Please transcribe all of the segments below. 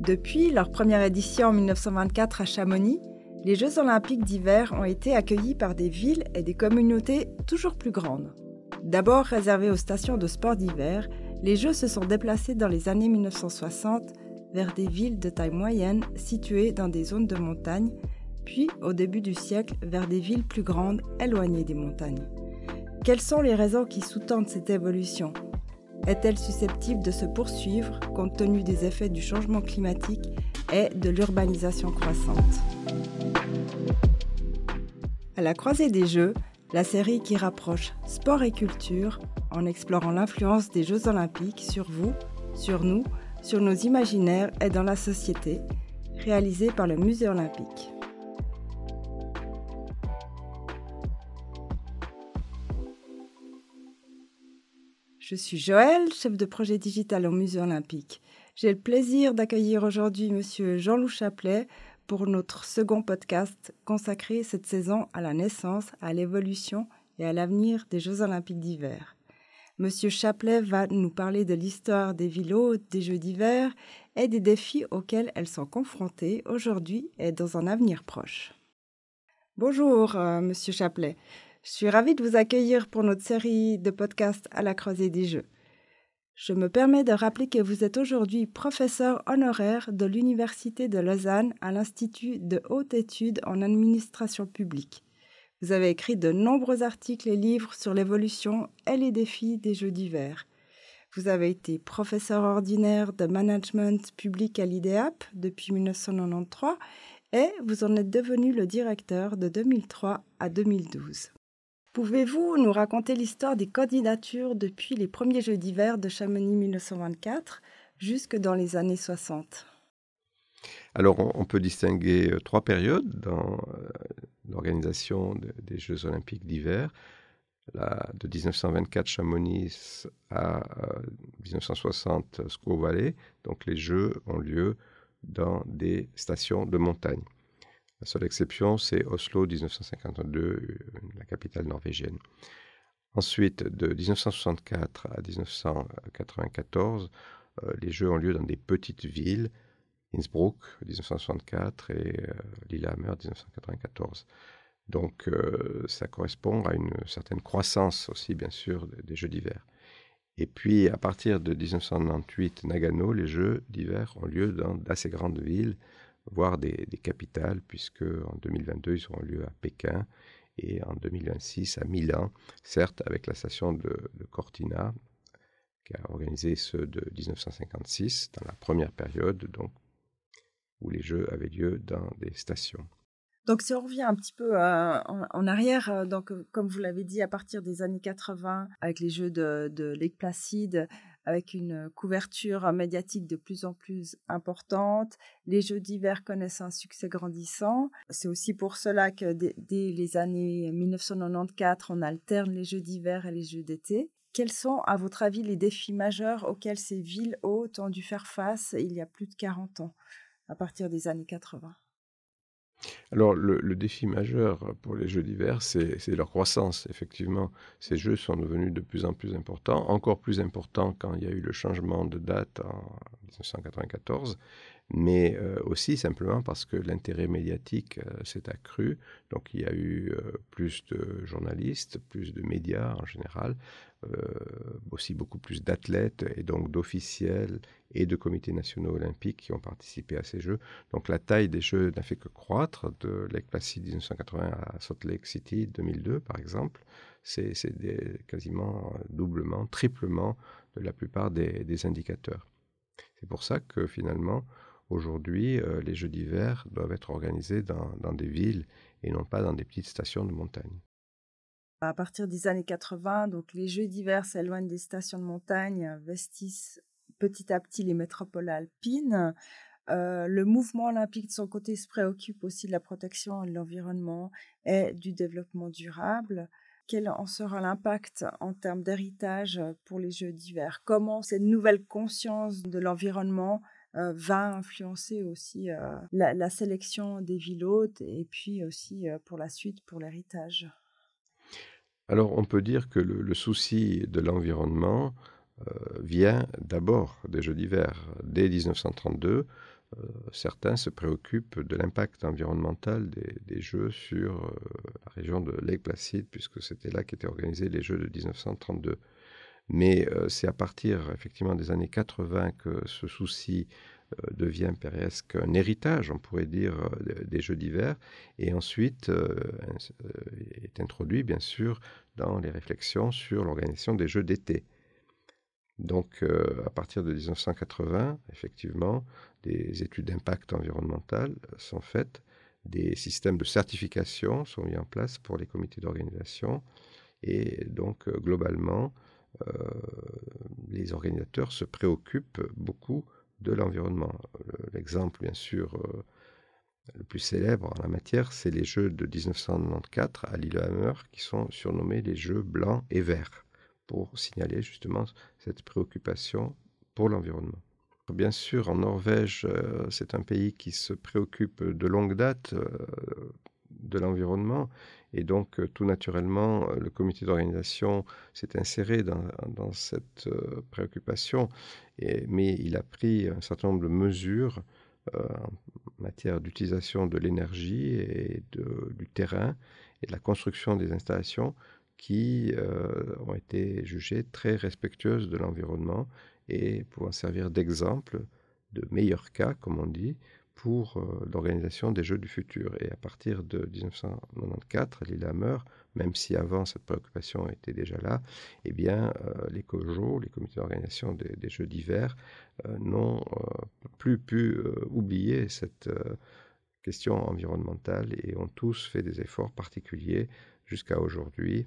Depuis leur première édition en 1924 à Chamonix, les Jeux olympiques d'hiver ont été accueillis par des villes et des communautés toujours plus grandes. D'abord réservés aux stations de sport d'hiver, les Jeux se sont déplacés dans les années 1960 vers des villes de taille moyenne situées dans des zones de montagne, puis au début du siècle vers des villes plus grandes éloignées des montagnes. Quelles sont les raisons qui sous-tendent cette évolution? Est-elle susceptible de se poursuivre compte tenu des effets du changement climatique et de l'urbanisation croissante? À la croisée des Jeux, la série qui rapproche sport et culture en explorant l'influence des Jeux olympiques sur vous, sur nous, sur nos imaginaires et dans la société, réalisée par le Musée olympique. Je suis Joël, chef de projet digital au Musée olympique. J'ai le plaisir d'accueillir aujourd'hui M. Jean-Loup Chaplet pour notre second podcast consacré cette saison à la naissance, à l'évolution et à l'avenir des Jeux olympiques d'hiver. Monsieur Chaplet va nous parler de l'histoire des villes hautes des Jeux d'hiver et des défis auxquels elles sont confrontées aujourd'hui et dans un avenir proche. Bonjour, euh, Monsieur Chaplet. Je suis ravie de vous accueillir pour notre série de podcasts à la croisée des Jeux. Je me permets de rappeler que vous êtes aujourd'hui professeur honoraire de l'Université de Lausanne à l'Institut de haute étude en administration publique. Vous avez écrit de nombreux articles et livres sur l'évolution et les défis des Jeux d'hiver. Vous avez été professeur ordinaire de management public à l'IDEAP depuis 1993 et vous en êtes devenu le directeur de 2003 à 2012. Pouvez-vous nous raconter l'histoire des candidatures depuis les premiers Jeux d'hiver de Chamonix 1924 jusque dans les années 60 Alors, on, peut distinguer euh, trois périodes dans euh, l'organisation des Jeux olympiques d'hiver. De 1924 Chamonix à 1960 Squaw Valley. Donc, les Jeux ont lieu dans des stations de montagne. La seule exception, c'est Oslo 1952, euh, la capitale norvégienne. Ensuite, de 1964 à 1994, euh, les Jeux ont lieu dans des petites villes, Innsbruck 1964 et euh, Lillehammer 1994. Donc ça correspond à une certaine croissance aussi, bien sûr, des Jeux d'hiver. Et puis, à partir de 1998, Nagano, les Jeux d'hiver ont lieu dans d'assez grandes villes, voire des, capitales, puisque en 2022, ils auront lieu à Pékin et en 2026 à Milan, certes avec la station de, Cortina, qui a organisé ceux de 1956, dans la première période, donc, où les Jeux avaient lieu dans des stations. Donc si on revient un petit peu euh, en, arrière, euh, donc comme vous l'avez dit, à partir des années 80, avec les Jeux de, de Lake Placide, avec une couverture médiatique de plus en plus importante. Les Jeux d'hiver connaissent un succès grandissant. C'est aussi pour cela que dès, les années 1994, on alterne les Jeux d'hiver et les Jeux d'été. Quels sont, à votre avis, les défis majeurs auxquels ces villes hautes ont dû faire face il y a plus de 40 ans, à partir des années 80 alors, le, défi majeur pour les Jeux d'hiver, c'est leur croissance. Effectivement, ces Jeux sont devenus de plus en plus importants, encore plus importants quand il y a eu le changement de date en 1994, mais euh, aussi simplement parce que l'intérêt médiatique euh, s'est accru. Donc, il y a eu euh, plus de journalistes, plus de médias en général, aussi beaucoup plus d'athlètes et donc d'officiels et de comités nationaux olympiques qui ont participé à ces Jeux. Donc la taille des Jeux n'a fait que croître de Lake Placid 1980 à Salt Lake City 2002 par exemple. C'est quasiment doublement, triplement de la plupart des, indicateurs. C'est pour ça que finalement, aujourd'hui, euh, les Jeux d'hiver doivent être organisés dans, des villes et non pas dans des petites stations de montagne. À partir des années 80, donc les Jeux d'hiver s'éloignent des stations de montagne, investissent petit à petit les métropoles alpines. Euh, le mouvement olympique, de son côté, se préoccupe aussi de la protection de l'environnement et du développement durable. Quel en sera l'impact en termes d'héritage pour les Jeux d'hiver? Comment cette nouvelle conscience de l'environnement euh, va influencer aussi euh, la, sélection des villes hautes et puis aussi pour la suite pour l'héritage Alors on peut dire que le souci de l'environnement euh, vient d'abord des Jeux d'hiver. Dès 1932, certains se préoccupent de l'impact environnemental des, Jeux sur la région de Lake Placid, puisque c'était là qu'étaient organisés les Jeux de 1932. Mais c'est à partir effectivement des années 80 que ce souci devient presque un héritage, on pourrait dire, des Jeux d'hiver, et ensuite est introduit bien sûr dans les réflexions sur l'organisation des Jeux d'été. Donc, euh, à partir de 1980, effectivement, des études d'impact environnemental sont faites, des systèmes de certification sont mis en place pour les comités d'organisation, et donc, euh, globalement, euh, les organisateurs se préoccupent beaucoup de l'environnement. L'exemple, bien sûr, le plus célèbre en la matière, c'est les Jeux de 1994 à Lillehammer, qui sont surnommés les Jeux blancs et verts pour signaler justement cette préoccupation pour l'environnement. Bien sûr, en Norvège, euh, c'est un pays qui se préoccupe de longue date euh, de l'environnement. Et donc euh, tout naturellement, le comité d'organisation s'est inséré dans, cette préoccupation, et, mais il a pris un certain nombre de mesures en matière d'utilisation de l'énergie et du terrain et de la construction des installations qui euh, ont été jugées très respectueuses de l'environnement et pouvant servir d'exemple, de meilleurs cas, comme on dit, pour euh, l'organisation des Jeux du futur. Et à partir de 1994, Lillehammer, même si avant cette préoccupation était déjà là, eh bien, euh, les COJO, les comités d'organisation des, Jeux d'hiver, n'ont plus pu oublier cette question environnementale et ont tous fait des efforts particuliers jusqu'à aujourd'hui.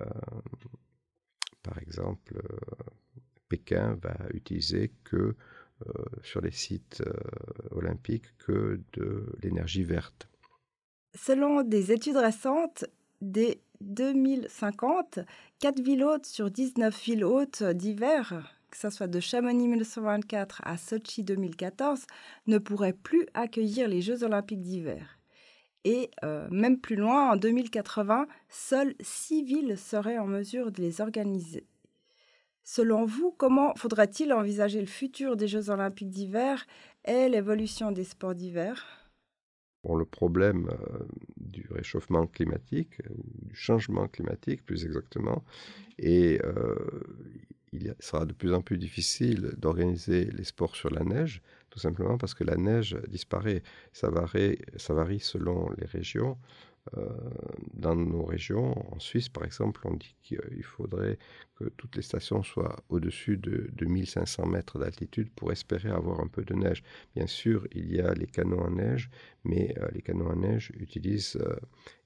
Euh, par exemple, euh, Pékin va utiliser que euh, sur les sites que de l'énergie verte. Selon des études récentes, dès 2050, 4 villes hautes sur 19 villes hautes d'hiver, que ce soit de Chamonix 1924 à Sochi 2014, ne pourraient plus accueillir les Jeux olympiques d'hiver. Et euh, même plus loin, en 2080, seules six villes seraient en mesure de les organiser. Selon vous, comment faudrait-il envisager le futur des Jeux olympiques d'hiver et l'évolution des sports d'hiver le problème euh, du réchauffement climatique, ou du changement climatique plus exactement, et euh, il sera de plus en plus difficile d'organiser les sports sur la neige, tout simplement parce que la neige disparaît. Ça varie, ça varie selon les régions. Euh, dans nos régions, en Suisse par exemple, on dit qu'il faudrait que toutes les stations soient au-dessus de, 1500 mètres d'altitude pour espérer avoir un peu de neige. Bien sûr, il y a les canaux en neige, mais euh, les canaux en neige utilisent euh,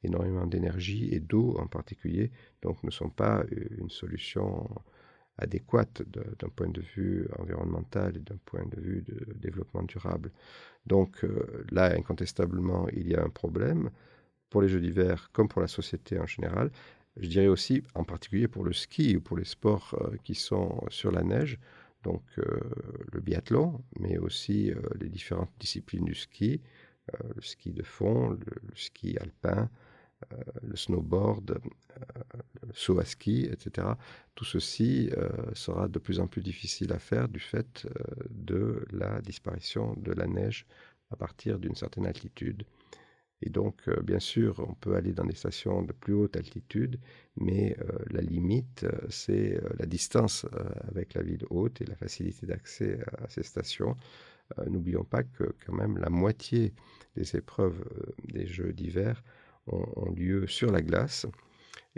énormément d'énergie et d'eau en particulier, donc ne sont pas une solution adéquate d'un point de vue environnemental et d'un point de vue de développement durable. Donc euh, là, incontestablement, il y a un problème pour les Jeux d'hiver comme pour la société en général. Je dirais aussi en particulier pour le ski ou pour les sports euh, qui sont sur la neige, donc euh, le biathlon, mais aussi les différentes disciplines du ski, le ski de fond, le ski alpin, euh, le snowboard, euh, le saut à ski, etc. Tout ceci euh, sera de plus en plus difficile à faire du fait de la disparition de la neige à partir d'une certaine altitude. Et donc, bien sûr, on peut aller dans des stations de plus haute altitude, mais la limite, c'est la distance avec la ville haute et la facilité d'accès à ces stations. N'oublions pas que quand même la moitié des épreuves des Jeux d'hiver ont, lieu sur la glace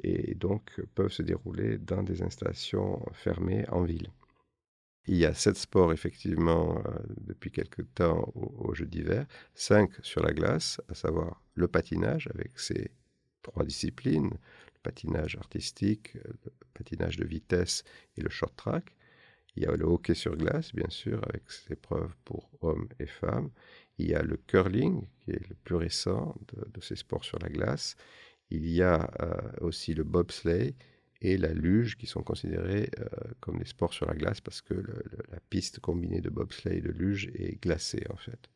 et donc peuvent se dérouler dans des installations fermées en ville. Il y a sept sports effectivement euh, depuis quelque temps aux, Jeux d'hiver, cinq sur la glace, à savoir le patinage avec ses trois disciplines, le patinage artistique, le patinage de vitesse et le short track. Il y a le hockey sur glace, bien sûr, avec ses épreuves pour hommes et femmes. Il y a le curling, qui est le plus récent de, ces sports sur la glace. Il y a euh, aussi le bobsleigh et la luge, qui sont considérés euh, comme des sports sur la glace parce que la piste combinée de bobsleigh et de luge est glacée, en fait.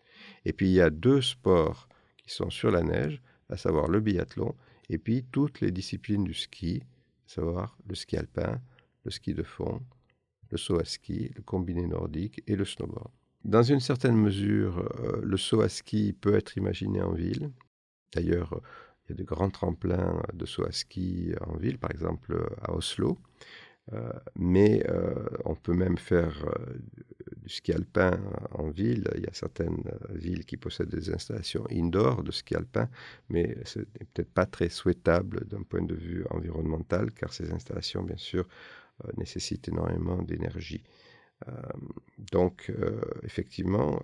Et puis, il y a deux sports qui sont sur la neige, à savoir le biathlon, et puis toutes les disciplines du ski, à savoir le ski alpin, le ski de fond, le saut à ski, le combiné nordique et le snowboard. Dans une certaine mesure, le saut à ski peut être imaginé en ville. D'ailleurs, il y a de grands tremplins de saut à ski en ville, par exemple à Oslo. Euh, mais euh, on peut même faire euh, du ski alpin en ville. Il y a certaines villes qui possèdent des installations indoor de ski alpin, mais ce n'est peut-être pas très souhaitable d'un point de vue environnemental, car ces installations, bien sûr, nécessitent énormément d'énergie. donc, effectivement,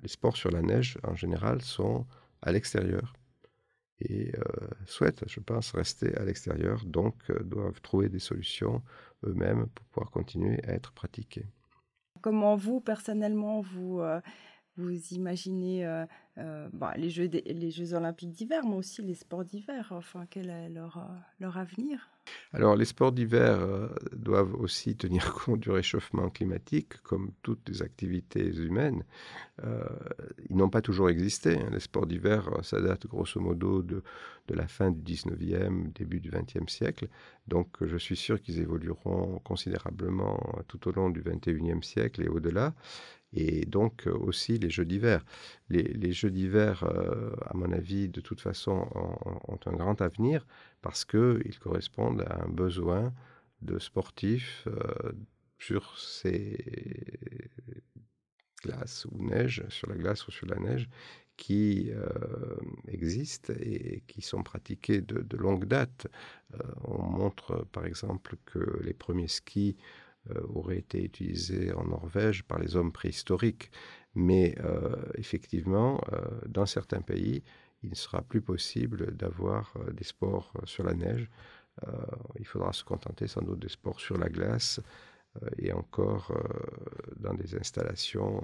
les sports sur la neige, en général, sont à l'extérieur et souhaitent, je pense, rester à l'extérieur, donc doivent trouver des solutions eux-mêmes pour pouvoir continuer à être pratiqués. Comment vous, personnellement, vous, euh, vous imaginez euh, euh, bah, les, Jeux les Jeux olympiques d'hiver, mais aussi les sports d'hiver? Enfin, quel est leur, leur avenir? Alors, les sports d'hiver doivent aussi tenir compte du réchauffement climatique, comme toutes les activités humaines. ils n'ont pas toujours existé. Hein. Les sports d'hiver, ça date grosso modo de, de la fin du 19e, début du 20e siècle. Donc, je suis sûr qu'ils évolueront considérablement tout au long du 21e siècle et au-delà et donc aussi les jeux d'hiver. Les, jeux d'hiver, à mon avis, de toute façon, ont, un grand avenir parce qu'ils correspondent à un besoin de sportifs sur ces glaces ou neige, sur la glace ou sur la neige, qui existent et qui sont pratiqués de, longue date. on montre par exemple que les premiers skis euh, aurait été utilisé en Norvège par les hommes préhistoriques. Mais euh, effectivement, euh, dans certains pays, il ne sera plus possible d'avoir des sports sur la neige. il faudra se contenter sans doute des sports sur la glace et encore dans des installations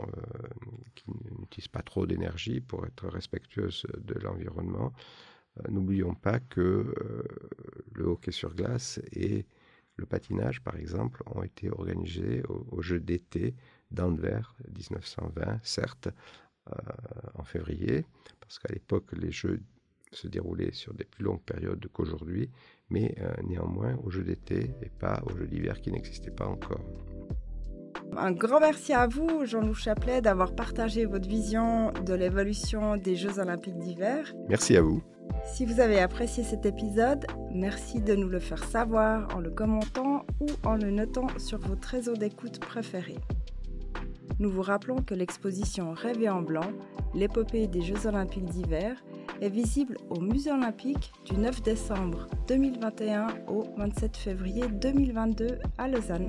qui n'utilisent pas trop d'énergie pour être respectueuses de l'environnement. N'oublions pas que le hockey sur glace est le patinage, par exemple, ont été organisés aux, Jeux d'été d'Anvers 1920, certes, euh, en février, parce qu'à l'époque, les Jeux se déroulaient sur des plus longues périodes qu'aujourd'hui, mais euh, néanmoins aux Jeux d'été et pas aux Jeux d'hiver qui n'existaient pas encore. Un grand merci à vous, Jean-Loup Chaplet, d'avoir partagé votre vision de l'évolution des Jeux olympiques d'hiver. Merci à vous. Si vous avez apprécié cet épisode, merci de nous le faire savoir en le commentant ou en le notant sur votre réseau d'écoute préféré. Nous vous rappelons que l'exposition Rêver en blanc, l'épopée des Jeux olympiques d'hiver, est visible au Musée olympique du 9 décembre 2021 au 27 février 2022 à Lausanne.